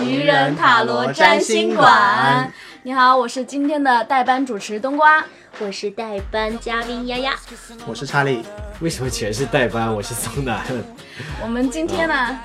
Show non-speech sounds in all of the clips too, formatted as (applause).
愚人塔罗占星馆。你好，我是今天的代班主持冬瓜，我是代班嘉宾丫丫，我是查理。为什么全是代班？我是松南。我们今天呢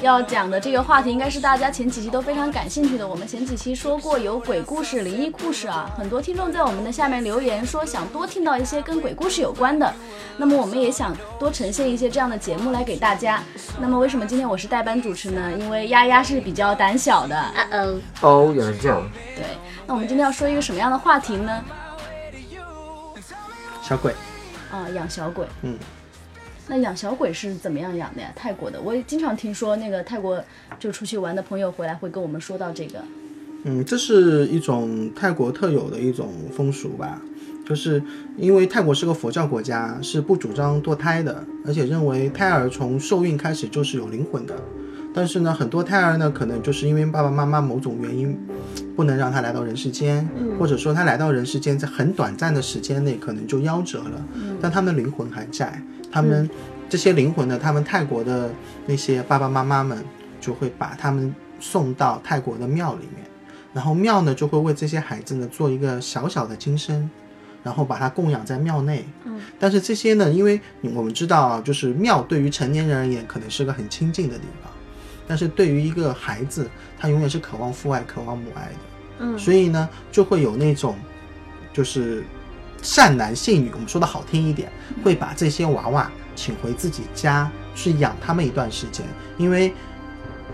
要讲的这个话题，应该是大家前几期都非常感兴趣的。我们前几期说过有鬼故事、灵异故事啊，很多听众在我们的下面留言说想多听到一些跟鬼故事有关的。那么我们也想多呈现一些这样的节目来给大家。那么为什么今天我是代班主持呢？因为丫丫是比较胆小的。啊哦，哦，原来是这样。对，那我们今天要说一个什么样的话题呢？小鬼，啊，养小鬼。嗯，那养小鬼是怎么样养的呀？泰国的，我也经常听说那个泰国就出去玩的朋友回来会跟我们说到这个。嗯，这是一种泰国特有的一种风俗吧，就是因为泰国是个佛教国家，是不主张堕胎的，而且认为胎儿从受孕开始就是有灵魂的。但是呢，很多胎儿呢，可能就是因为爸爸妈妈某种原因，不能让他来到人世间，或者说他来到人世间在很短暂的时间内可能就夭折了，但他们的灵魂还在。他们这些灵魂呢，他们泰国的那些爸爸妈妈们就会把他们送到泰国的庙里面，然后庙呢就会为这些孩子呢做一个小小的金身。然后把它供养在庙内，嗯，但是这些呢，因为我们知道啊，就是庙对于成年人而言，可能是个很亲近的地方。但是对于一个孩子，他永远是渴望父爱、渴望母爱的，嗯。所以呢，就会有那种，就是善男信女，我们说的好听一点，会把这些娃娃请回自己家去养他们一段时间，因为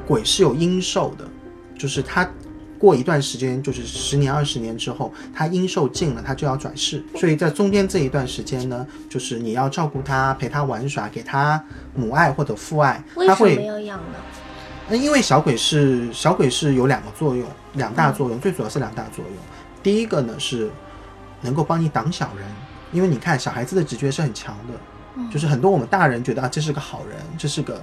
鬼是有阴寿的，就是他过一段时间，就是十年、二十年之后，他阴寿尽了，他就要转世，所以在中间这一段时间呢，就是你要照顾他，陪他玩耍，给他母爱或者父爱，为什他会么要养呢？那因为小鬼是小鬼是有两个作用，两大作用，最主要是两大作用。第一个呢是能够帮你挡小人，因为你看小孩子的直觉是很强的，就是很多我们大人觉得啊这是个好人，这是个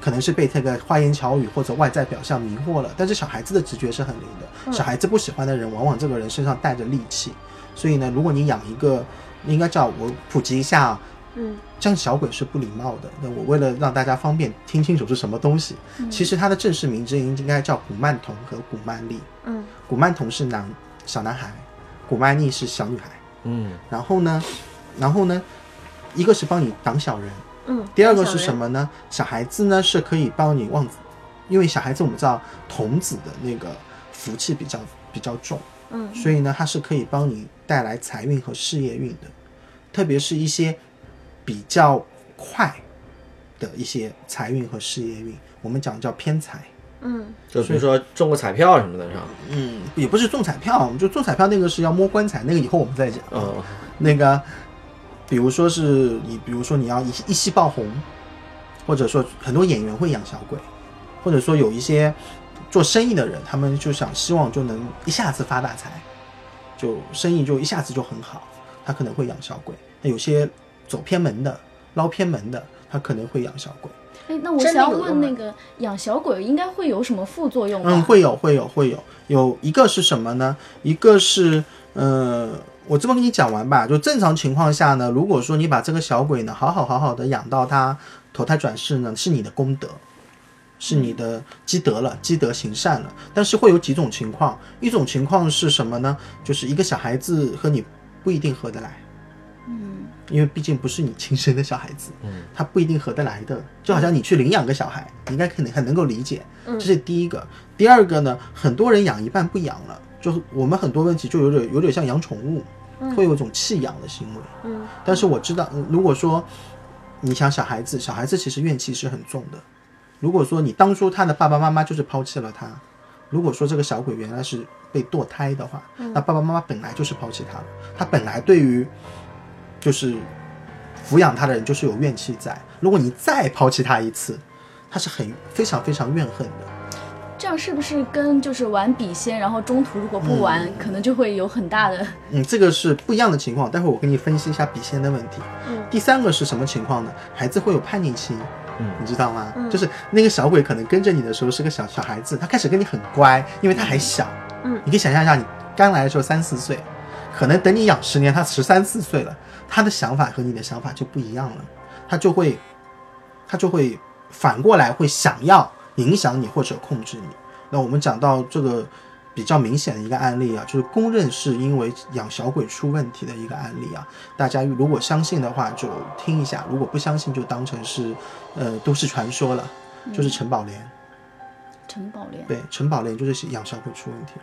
可能是被这个花言巧语或者外在表象迷惑了，但是小孩子的直觉是很灵的。小孩子不喜欢的人，往往这个人身上带着戾气，所以呢，如果你养一个，应该叫我普及一下啊，嗯，这样小鬼是不礼貌的。那我为了让大家方便听清楚是什么东西，其实它的正式名字应该叫古曼童和古曼丽。嗯，古曼童是男小男孩，古曼丽是小女孩。嗯，然后呢，然后呢，一个是帮你挡小人，嗯，第二个是什么呢？小孩子呢是可以帮你旺子，因为小孩子我们知道童子的那个福气比较比较重，嗯，所以呢它是可以帮你带来财运和事业运的，特别是一些比较快的一些财运和事业运，我们讲叫偏财。嗯就比如说中个彩票什么的，是吧？嗯，也不是中彩票，我们就中彩票那个是要摸棺材，那个以后我们再讲。嗯，那个，比如说是你，比如说你要一一夕爆红，或者说很多演员会养小鬼，或者说有一些做生意的人，他们就想希望就能一下子发大财，就生意就一下子就很好，他可能会养小鬼。那有些走偏门的、捞偏门的，他可能会养小鬼。哎，那我想问那个养小鬼应该会有什么副作用吧？嗯，会有，会有，会有。有一个是什么呢？一个是，呃，我这么跟你讲完吧。就正常情况下呢，如果说你把这个小鬼呢好好好好的养到他投胎转世呢，是你的功德，是你的积德了，积德行善了。但是会有几种情况，一种情况是什么呢？就是一个小孩子和你不一定合得来。嗯因为毕竟不是你亲生的小孩子，嗯，他不一定合得来的。就好像你去领养个小孩，你应该肯定很能够理解，这是第一个。第二个呢，很多人养一半不养了，就是我们很多问题就有点有点像养宠物，会有一种弃养的行为。嗯，但是我知道，嗯如果说你想小孩子，小孩子其实怨气是很重的。如果说你当初他的爸爸妈妈就是抛弃了他，如果说这个小鬼原来是被堕胎的话，那爸爸妈妈本来就是抛弃他了，他本来对于就是抚养他的人就是有怨气在。如果你再抛弃他一次，他是很非常非常怨恨的。这样是不是跟就是玩笔仙，然后中途如果不玩，可能就会有很大的嗯，这个是不一样的情况。待会儿我给你分析一下笔仙的问题。嗯，第三个是什么情况呢？孩子会有叛逆期，嗯你知道吗？就是那个小鬼可能跟着你的时候是个小小孩子，他开始跟你很乖，因为他还小。嗯，你可以想象一下，你刚来的时候三四岁，可能等你养十年，他十三四岁了，他的想法和你的想法就不一样了，他就会，他就会反过来会想要影响你或者控制你。那我们讲到这个比较明显的一个案例啊，就是公认是因为养小鬼出问题的一个案例啊。大家如果相信的话就听一下，如果不相信就当成是呃都市传说了。就是陈宝莲，陈宝莲，对，陈宝莲就是养小鬼出问题了。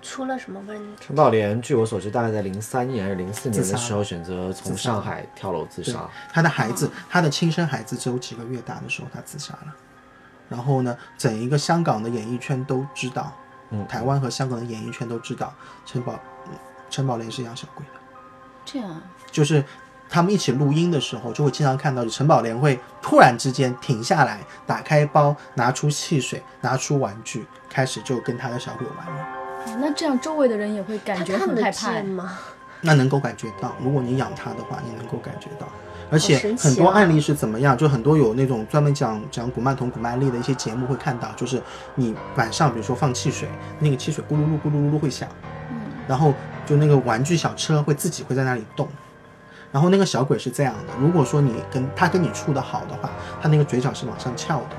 出了什么问题？陈宝莲，据我所知，大概在零三年还是零四年自杀的时候，选择从上海跳楼自杀。他的孩子，他的亲生孩子只有几个月大的时候，他自杀了。然后呢，整一个香港的演艺圈都知道，嗯台湾和香港的演艺圈都知道陈宝嗯陈宝莲是养小鬼的。这样啊，就是他们一起录音的时候，就会经常看到陈宝莲会突然之间停下来，打开包，拿出汽水，拿出玩具，开始就跟他的小鬼玩了。哦那这样周围的人也会感觉很害怕。吗？那能够感觉到，如果你养它的话，你能够感觉到。而且很多案例是怎么样？就很多有那种专门讲讲古曼童、古曼丽的一些节目会看到，就是你晚上比如说放汽水，那个汽水咕噜噜咕噜噜噜会响，嗯，然后就那个玩具小车会自己会在那里动，然后那个小鬼是这样的，如果说你跟他跟你处的好的话，他那个嘴角是往上翘的，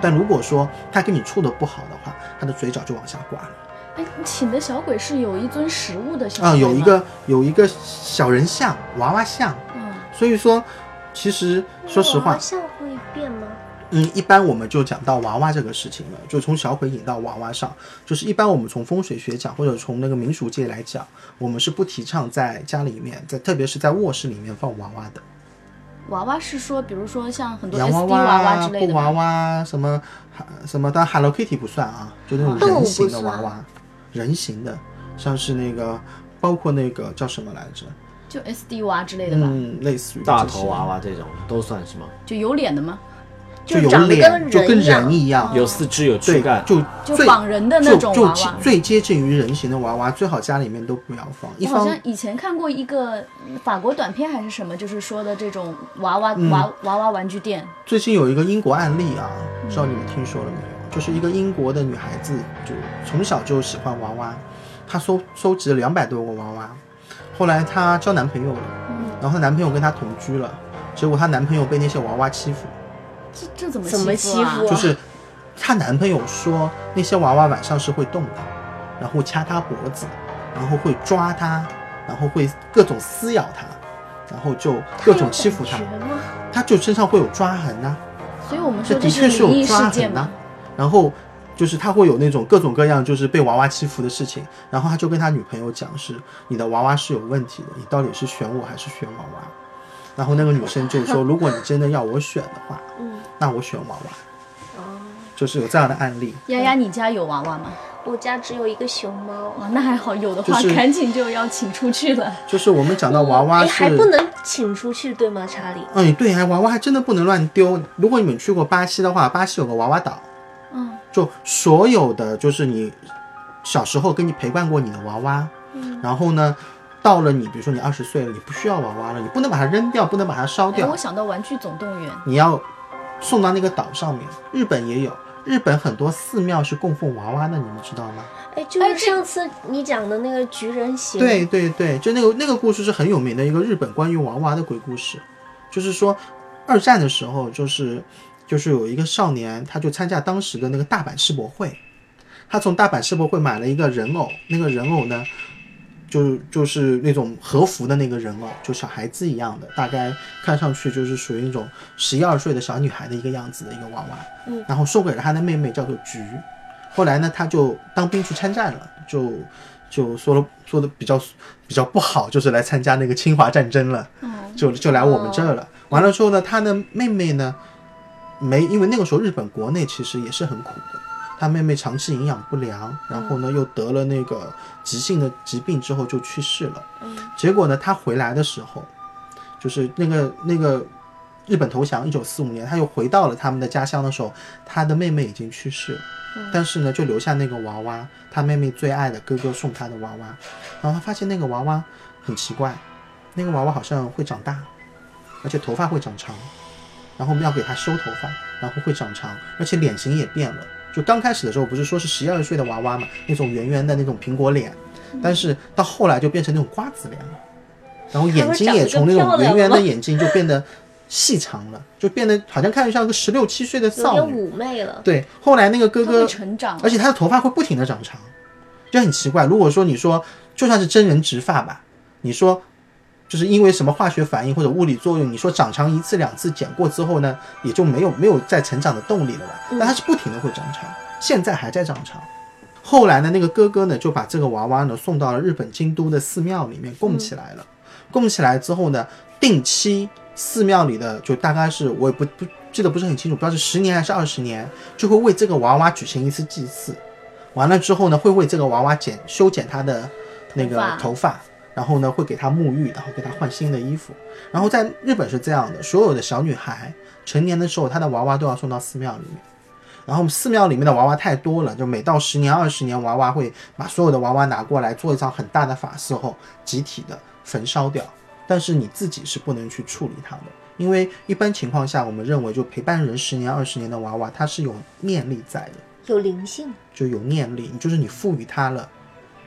但如果说他跟你处的不好的话，他的嘴角就往下挂了。请的小鬼是有一尊食物的小啊、有一个有一个小人像娃娃像，嗯，所以说其实说实话娃娃，像会变吗？嗯，一般我们就讲到娃娃这个事情了，就从小鬼引到娃娃上，就是一般我们从风水学讲，或者从那个民俗界来讲，我们是不提倡在家里面，在特别是在卧室里面放娃娃的，娃娃是说，比如说像很多洋娃娃娃、之类的布娃娃什么什么，当然 Hello Kitty 不算啊，就那种人形的娃娃，人形的，像是那个包括那个叫什么来着？就 SD 娃之类的吧，嗯，类似于大头娃娃这种都算是吗？就有脸的吗？就有脸，就跟人一样有四肢有躯干，，就就最仿人的那就就种娃娃。最接近于人形的娃娃，最好家里面都不要放。我好像以前看过一个法国短片还是什么，就是说的这种娃娃、嗯娃娃娃玩具店，最近有一个英国案例啊，不知道你们听说了没有？就是一个英国的女孩子，就从小就喜欢娃娃，她收收集了两百多个娃娃，后来她交男朋友了，然后她男朋友跟她同居了，结果她男朋友被那些娃娃欺负，这这怎么怎么欺负啊？就是她男朋友说那些娃娃晚上是会动的，然后掐她脖子，然后会抓她，然后会各种撕咬她，然后就各种欺负她？(laughs) 她就身上会有抓痕呐、所以我们这说这的确是有抓痕呐。。然后就是他会有那种各种各样就是被娃娃欺负的事情，然后他就跟他女朋友讲是你的娃娃是有问题的，你到底是选我还是选娃娃？然后那个女生就说，如果你真的要我选的话，嗯，那我选娃娃。哦，就是有这样的案例，丫丫，你家有娃娃吗？我家只有一个熊猫，啊，那还好，有的话就是赶紧就要请出去了。就是我们讲到娃娃哎，是，还不能请出去，对吗，查理？哎，对，还娃娃还真的不能乱丢。如果你们去过巴西的话，巴西有个娃娃岛，嗯，就所有的就是你小时候跟你陪伴过你的娃娃，然后呢，到了你比如说你二十岁了，你不需要娃娃了，你不能把它扔掉，不能把它烧哎，掉我，想到《玩具总动员》，你要送到那个岛上面。日本也有，日本很多寺庙是供奉娃娃的，你们知道吗？哎，就是上次你讲的那个橘人形，对对对，就那个那个故事是很有名的一个日本关于娃娃的鬼故事，就是说二战的时候，就是就是有一个少年，他就参加当时的那个大阪世博会，他从大阪世博会买了一个人偶，那个人偶呢。就就是那种和服的那个人偶，就小孩子一样的，大概看上去就是属于那种十一二岁的小女孩的一个样子的一个娃娃，嗯，然后送给了他的妹妹，叫做菊。后来呢，他就当兵去参战了，就就说了说的比较比较不好，就是来参加那个侵华战争了，就就来我们这儿了。完了之后呢，他的妹妹呢，没因为那个时候日本国内其实也是很苦的，他妹妹长期营养不良，然后呢又得了那个急性的疾病之后就去世了。结果呢，他回来的时候，就是那个那个日本投降一九四五年，他又回到了他们的家乡的时候，他的妹妹已经去世了。但是呢，就留下那个娃娃，他妹妹最爱的哥哥送他的娃娃。然后他发现那个娃娃很奇怪，那个娃娃好像会长大，而且头发会长长，然后我们要给他修头发，然后会长长，而且脸型也变了。就刚开始的时候不是说是十一二岁的娃娃嘛，那种圆圆的那种苹果脸，但是到后来就变成那种瓜子脸了，然后眼睛也从那种圆圆的眼睛就变得细长了，就变得好像看着像个十六七岁的少女。妩媚了。对，后来那个哥哥，成长，而且他的头发会不停的长长，就很奇怪。如果说你说就算是真人植发吧，你说就是因为什么化学反应或者物理作用，你说长长一次两次剪过之后呢，也就没有没有再成长的动力了吧？但它是不停的会长长，现在还在长长。后来呢，那个哥哥呢就把这个娃娃呢送到了日本京都的寺庙里面供起来了。供起来之后呢，定期寺庙里的就大概是我也不不记得不是很清楚，不知道是十年还是二十年，就会为这个娃娃举行一次祭祀。完了之后呢，会为这个娃娃剪修剪他的那个头发头发，然后呢会给她沐浴，然后给她换新的衣服。然后在日本是这样的，所有的小女孩成年的时候，她的娃娃都要送到寺庙里面。然后寺庙里面的娃娃太多了，就每到十年、二十年，娃娃会把所有的娃娃拿过来做一场很大的法事后，集体的焚烧掉。但是你自己是不能去处理它的，因为一般情况下，我们认为就陪伴人十年、二十年的娃娃，它是有念力在的。有灵性，就有念力，就是你赋予它了，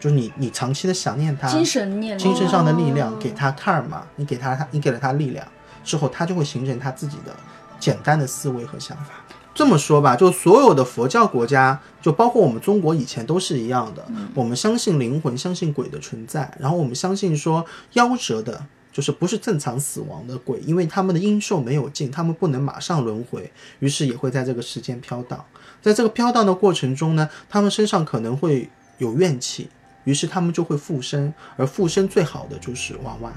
就是你你长期的想念他，精神精神上的力量，给他 karma，你给他他你给了他力量之后，他就会形成他自己的简单的思维和想法。这么说吧，就所有的佛教国家，就包括我们中国以前都是一样的，我们相信灵魂，相信鬼的存在，然后我们相信说夭折的。就是不是正常死亡的鬼，因为他们的阴寿没有尽，他们不能马上轮回，于是也会在这个时间飘荡。在这个飘荡的过程中呢，他们身上可能会有怨气，于是他们就会附身，而附身最好的就是娃娃。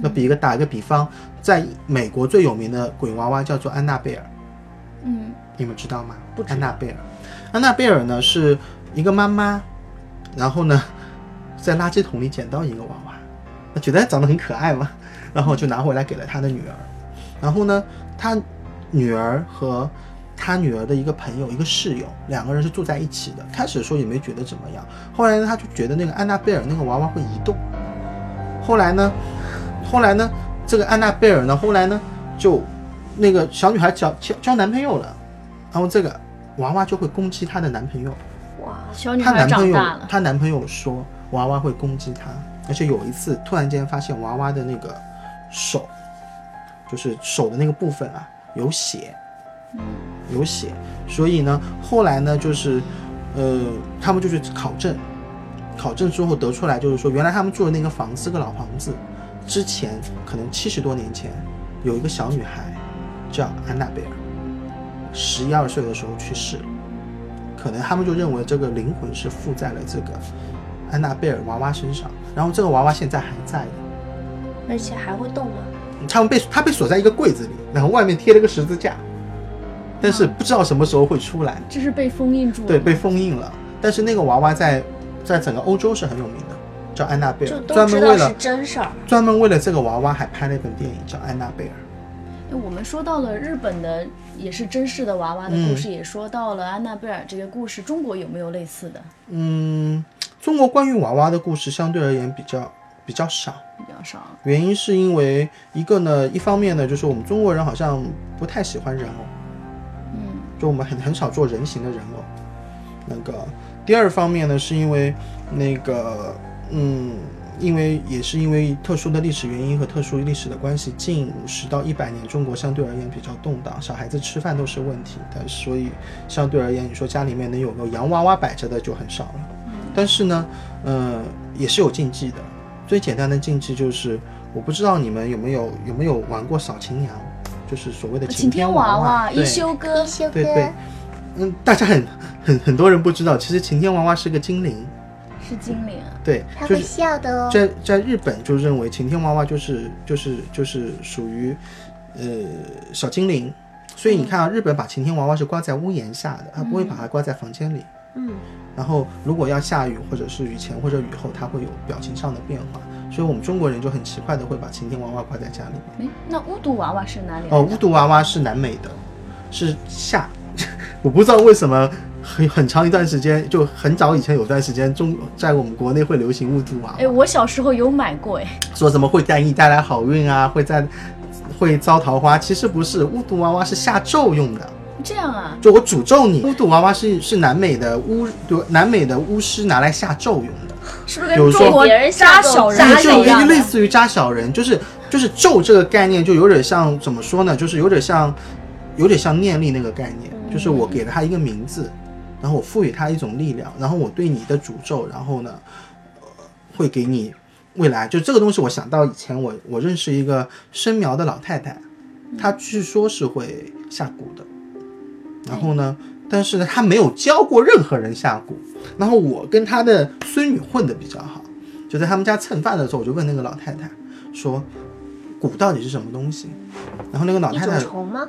那比一个打一个比方，在美国最有名的鬼娃娃叫做安娜贝尔，嗯，你们知道吗？安娜贝尔，安娜贝尔呢是一个妈妈，然后呢在垃圾桶里捡到一个娃娃，那觉得长得很可爱嘛，然后就拿回来给了他的女儿。然后呢，他女儿和他女儿的一个朋友、一个室友，两个人是住在一起的。开始的时候也没觉得怎么样，后来呢，他就觉得那个安娜贝尔那个娃娃会移动。后来呢，后来呢，这个安娜贝尔呢，后来呢就那个小女孩交交交男朋友了，然后这个娃娃就会攻击她的男朋友。哇，小女孩她男朋友长大了，她男朋友说娃娃会攻击她，而且有一次突然间发现娃娃的那个手，就是手的那个部分啊有血，有血，所以呢，后来呢就是，呃，他们就去考证，考证之后得出来就是说，原来他们住的那个房子是个老房子，之前可能七十多年前有一个小女孩叫安娜贝尔，十一二岁的时候去世。了。可能他们就认为这个灵魂是附在了这个安娜贝尔娃娃身上，然后这个娃娃现在还在的，而且还会动吗？他们被他被锁在一个柜子里，然后外面贴了个十字架，但是不知道什么时候会出来，这是被封印住了。对，被封印了。但是那个娃娃在在整个欧洲是很有名的，叫安娜贝尔，专门为了真事儿。专门为了这个娃娃还拍了一本电影叫《安娜贝尔》。哎我们说到了日本的也是真实的娃娃的故事，也说到了安娜贝尔这个故事，中国有没有类似的？嗯，中国关于娃娃的故事相对而言比较比较少。比较少。原因是因为一个呢，一方面呢，就是我们中国人好像不太喜欢人偶，嗯，就我们很很少做人形的人偶。那个第二方面呢，是因为那个嗯，因为也是因为特殊的历史原因和特殊历史的关系，近五十到一百年，中国相对而言比较动荡，小孩子吃饭都是问题，但所以相对而言，你说家里面能有个洋娃娃摆着的就很少了。但是呢，呃，也是有禁忌的。最简单的禁忌就是，我不知道你们有没有有没有玩过扫晴娘，就是所谓的晴天娃娃、一休哥一，休哥。对对，嗯，大家很 (laughs) 很很多人不知道，其实晴天娃娃是个精灵，是精灵，对，他会笑的哦。在在日本就认为晴天娃娃就是就是就是属于呃小精灵，所以你看啊，日本把晴天娃娃是挂在屋檐下的，他不会把它挂在房间里。嗯，然后如果要下雨或者是雨前或者雨后，它会有表情上的变化，所以我们中国人就很奇怪的会把晴天娃娃挂在家里面。哎，那巫毒娃娃是哪里？哦，巫毒娃娃是南美的，是夏，(laughs) 我不知道为什么很很长一段时间，就很早以前有段时间中在我们国内会流行巫毒娃娃。哎，我小时候有买过，哎，说什么会带你带来好运啊，会在会招桃花，其实不是，巫毒娃娃是下咒用的，这样啊，就我诅咒你。巫毒娃娃是是南美的巫，就南美的巫师拿来下咒用的，是不是比如说跟中国别人扎下咒小人扎就是一样的类似于扎小人，就是就是咒这个概念就有点像怎么说呢？就是有点像，有点像念力那个概念，就是我给了他一个名字，然后我赋予他一种力量，然后我对你的诅咒，然后呢，呃，会给你未来。就这个东西，我想到以前我我认识一个生苗的老太太，她据说是会下蛊的，然后呢，但是呢，他没有教过任何人下蛊。然后我跟他的孙女混的比较好，就在他们家蹭饭的时候，我就问那个老太太说。蛊到底是什么东西？然后那个老太太？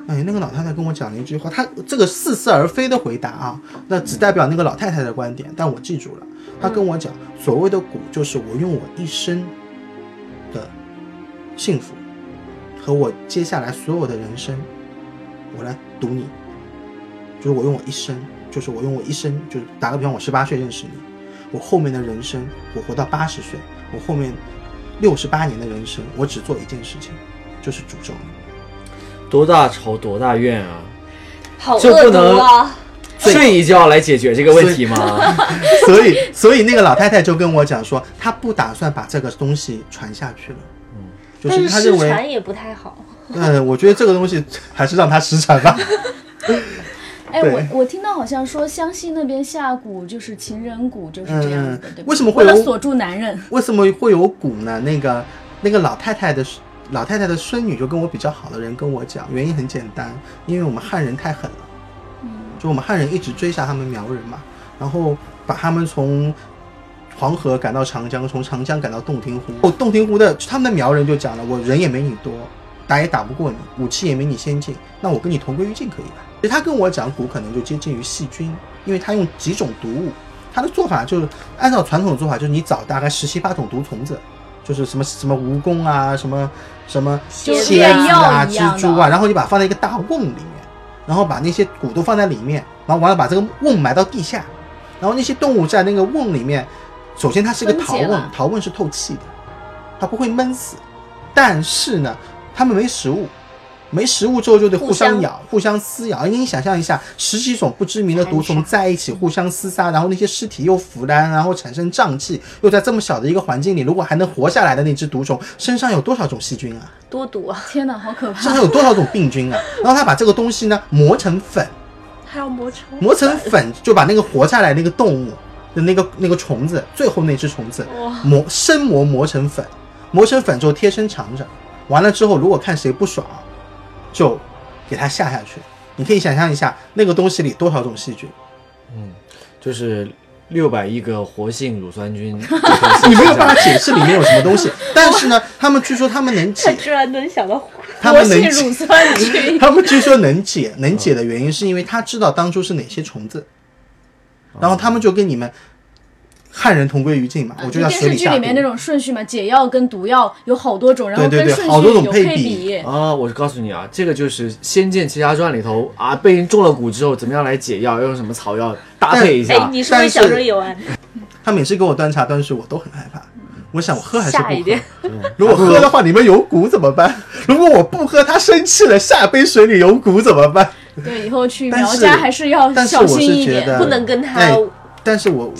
哎，那个老太太跟我讲了一句话，她这个似是而非的回答啊，那只代表那个老太太的观点，但我记住了。她跟我讲，所谓的蛊就是我用我一生的幸福和我接下来所有的人生，我来赌你，就是我用我一生，就是我用我一生，就是打个比方，我十八岁认识你，我后面的人生，我活到八十岁，我后面六十八年的人生，我只做一件事情，就是诅咒你。多大仇多大怨啊！好恶毒这不能啊！(laughs) 睡一觉来解决这个问题吗？所以，所以那个老太太就跟我讲说，她不打算把这个东西传下去了。嗯，就但是她认为，失传也不太好。嗯，我觉得这个东西还是让她失传吧。(laughs) 哎，我我听到好像说湘西那边下蛊就是情人蛊，就是这样子的，嗯对吧？为什么会有锁住男人？为什么会有蛊呢？那个那个老太太的老太太的孙女就跟我比较好的人跟我讲，原因很简单，因为我们汉人太狠了。嗯，就我们汉人一直追杀他们苗人嘛，然后把他们从黄河赶到长江，从长江赶到洞庭湖。哦，洞庭湖的他们的苗人就讲了，我人也没你多，打也打不过你，武器也没你先进，那我跟你同归于尽可以吧？所以他跟我讲蛊可能就接近于细菌，因为他用几种毒物，他的做法就是按照传统的做法，就是你找大概十七八种毒虫子。就是什么什么蜈蚣啊，什么什么蝎子啊、蜘蛛啊，然后你把它放在一个大瓮里面，然后把那些蛊都放在里面，然后完了把这个瓮埋到地下，然后那些动物在那个瓮里面，首先它是一个陶瓮陶瓮是透气的，它不会闷死，但是呢，它们没食物。没食物之后就得互相咬、互相撕咬。你想象一下，十几种不知名的毒虫在一起互相厮杀，然后那些尸体又腐烂，然后产生瘴气，又在这么小的一个环境里，如果还能活下来的那只毒虫，身上有多少种细菌啊？多毒啊！(laughs) 天哪，好可怕身！上有多少种病菌啊？然后他把这个东西呢磨成粉，还要磨成磨成粉就把那个活下来那个动物的那个那个虫子，最后那只虫子磨生磨磨成粉，磨成粉之后贴身藏着，完了之后如果看谁不爽，就给它下下去。你可以想象一下那个东西里多少种细菌，嗯就是六百亿个活性乳酸菌，(laughs) 你没有办法解释里面有什么东西。(laughs) 但是呢，他们据说他们能解，他居然能想到他活们能解性乳酸菌，他们据说能解，能解的原因是因为他知道当初是哪些虫子，然后他们就跟你们汉人同归于尽嘛，我就要电视剧里面那种顺序嘛，解药跟毒药有好多种，然后对对对跟顺好多种序有配配比啊，我告诉你啊，这个就是《仙剑奇侠传》里头啊，被人中了蛊之后，怎么样来解药，要用什么草药搭配一下哎下，。你是不是小时候有啊？他每次给我端茶端水，我都很害怕。我想我喝还是不喝下一点？(laughs) 如果喝的话，里面有蛊怎么办？(laughs) 如果我不喝，他生气了，下杯水里有蛊怎么办？对，以后去苗家还是要小心一点。不能跟他哎但是我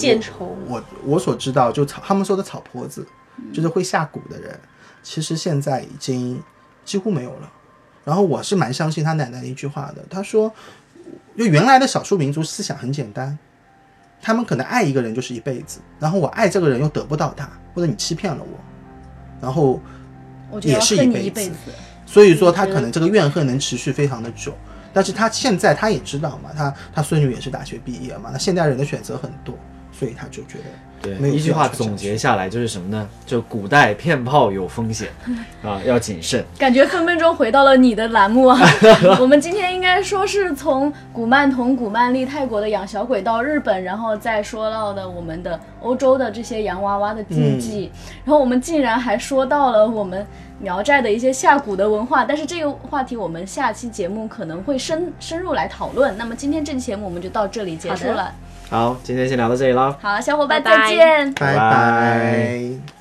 我我所知道，就草他们说的草婆子，就是会下蛊的人，其实现在已经几乎没有了。然后我是蛮相信他奶奶的一句话的，他说，就原来的少数民族思想很简单，他们可能爱一个人就是一辈子，然后我爱这个人又得不到他，或者你欺骗了我，然后也是一恨你辈子。一辈子。所以说他可能这个怨恨能持续非常的久，但是他现在他也知道嘛，他他孙女也是大学毕业嘛，那现代人的选择很多，所以他就觉得对一句话总结下来就是什么呢？就古代骗炮有风险 (laughs) 啊，要谨慎。感觉分分钟回到了你的栏目啊！(laughs) 我们今天应该说是从古曼童、古曼丽泰国的养小鬼到日本，然后再说到的我们的欧洲的这些洋娃娃的禁忌，然后我们竟然还说到了我们苗寨的一些下蛊的文化。但是这个话题我们下期节目可能会深深入来讨论。那么今天这期节目我们就到这里结束了。好，今天先聊到这里了。好，小伙伴再见。拜拜拜